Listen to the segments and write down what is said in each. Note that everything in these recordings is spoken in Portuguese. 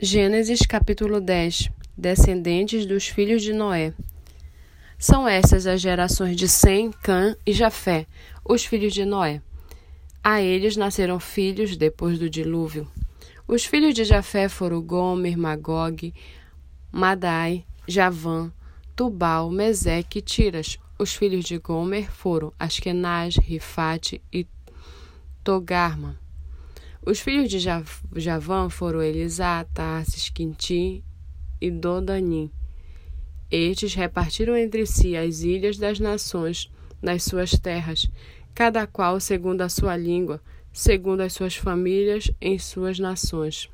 Gênesis capítulo 10 Descendentes dos filhos de Noé. São essas as gerações de Sem, Cã e Jafé, os filhos de Noé. A eles nasceram filhos depois do dilúvio. Os filhos de Jafé foram Gomer, Magog, Madai, Javã, Tubal, Meseque e Tiras. Os filhos de Gomer foram Askenaz, Rifate e Togarma. Os filhos de Javã foram Elisá, Tarsis, Quintim e Dodanim. Estes repartiram entre si as ilhas das nações nas suas terras, cada qual segundo a sua língua, segundo as suas famílias em suas nações.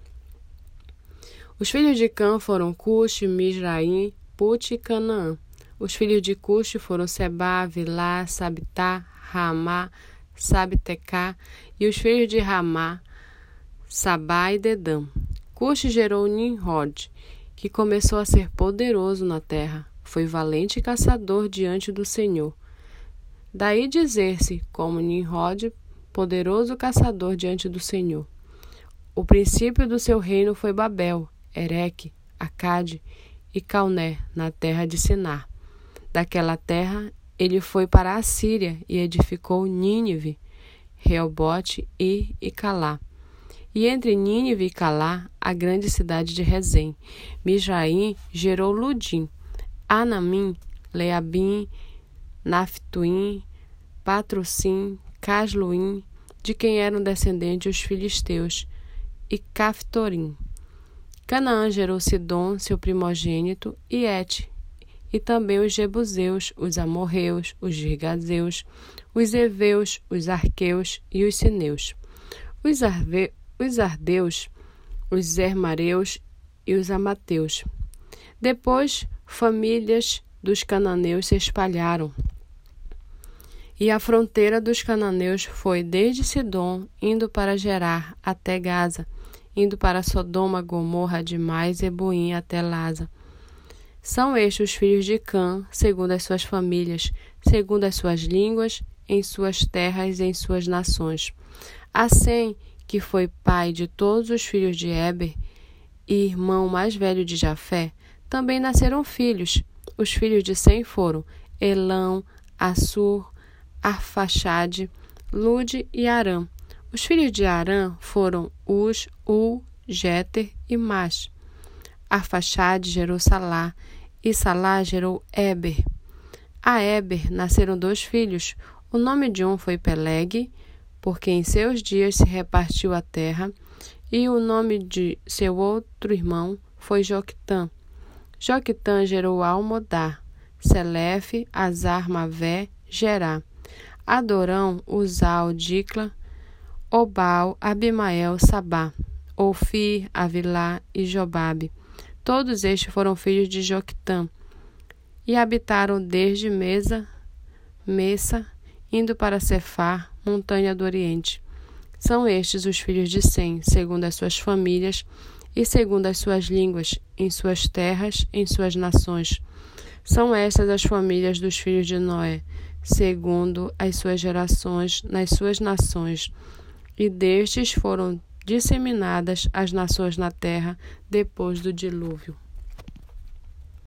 Os filhos de Cã foram Cush, Misraim, Put e Canaã. Os filhos de Cush foram Seba, Vilá, Sabitá, Ramá, Sabtecá, e os filhos de Ramá, Sabá e Dedã. Cush gerou Nimrod, que começou a ser poderoso na terra. Foi valente caçador diante do Senhor. Daí dizer-se, como Nimrod, poderoso caçador diante do Senhor. O princípio do seu reino foi Babel, Ereque, Acade e Calné, na terra de Sinar. Daquela terra ele foi para a Síria e edificou Nínive, Reobote e Icalá. E entre Nínive e Calá, a grande cidade de Rezém. Mijaim gerou Ludim, Anamim, Leabim, Naftuim, Patrocim, Casluim, de quem eram descendentes os filisteus, e Caftorim. Canaã gerou Sidom, seu primogênito, e Et, e também os Jebuseus, os Amorreus, os Girgazeus, os Eveus, os Arqueus e os Sineus. Os, Arve, os Ardeus, os Zermareus e os Amateus. Depois, famílias dos cananeus se espalharam. E a fronteira dos cananeus foi desde Sidom, indo para Gerar até Gaza, indo para Sodoma, Gomorra, demais Eboim até Laza. São estes os filhos de Cã, segundo as suas famílias, segundo as suas línguas, em suas terras e em suas nações. Assim, que foi pai de todos os filhos de Eber e irmão mais velho de Jafé, também nasceram filhos. Os filhos de Sem foram Elão, Assur, Arfaxade, Lude e Arã. Os filhos de Arã foram Us, U, Jeter e Mas. Arfaxade gerou Salá, e Salá gerou Eber. A Eber nasceram dois filhos. O nome de um foi Peleg, porque em seus dias se repartiu a terra, e o nome de seu outro irmão foi Joquitã. Joquitã gerou Almodar, Selefe, Azar, Mavé, Gerá, Adorão, Uzal, Dicla, Obal, Abimael, Sabá, Ofir, Avilá e Jobabe. Todos estes foram filhos de Joquitã e habitaram desde Mesa, Messa, indo para Cefar, montanha do Oriente. São estes os filhos de Sem, segundo as suas famílias e segundo as suas línguas, em suas terras, em suas nações. São estas as famílias dos filhos de Noé, segundo as suas gerações, nas suas nações. E destes foram disseminadas as nações na terra depois do dilúvio.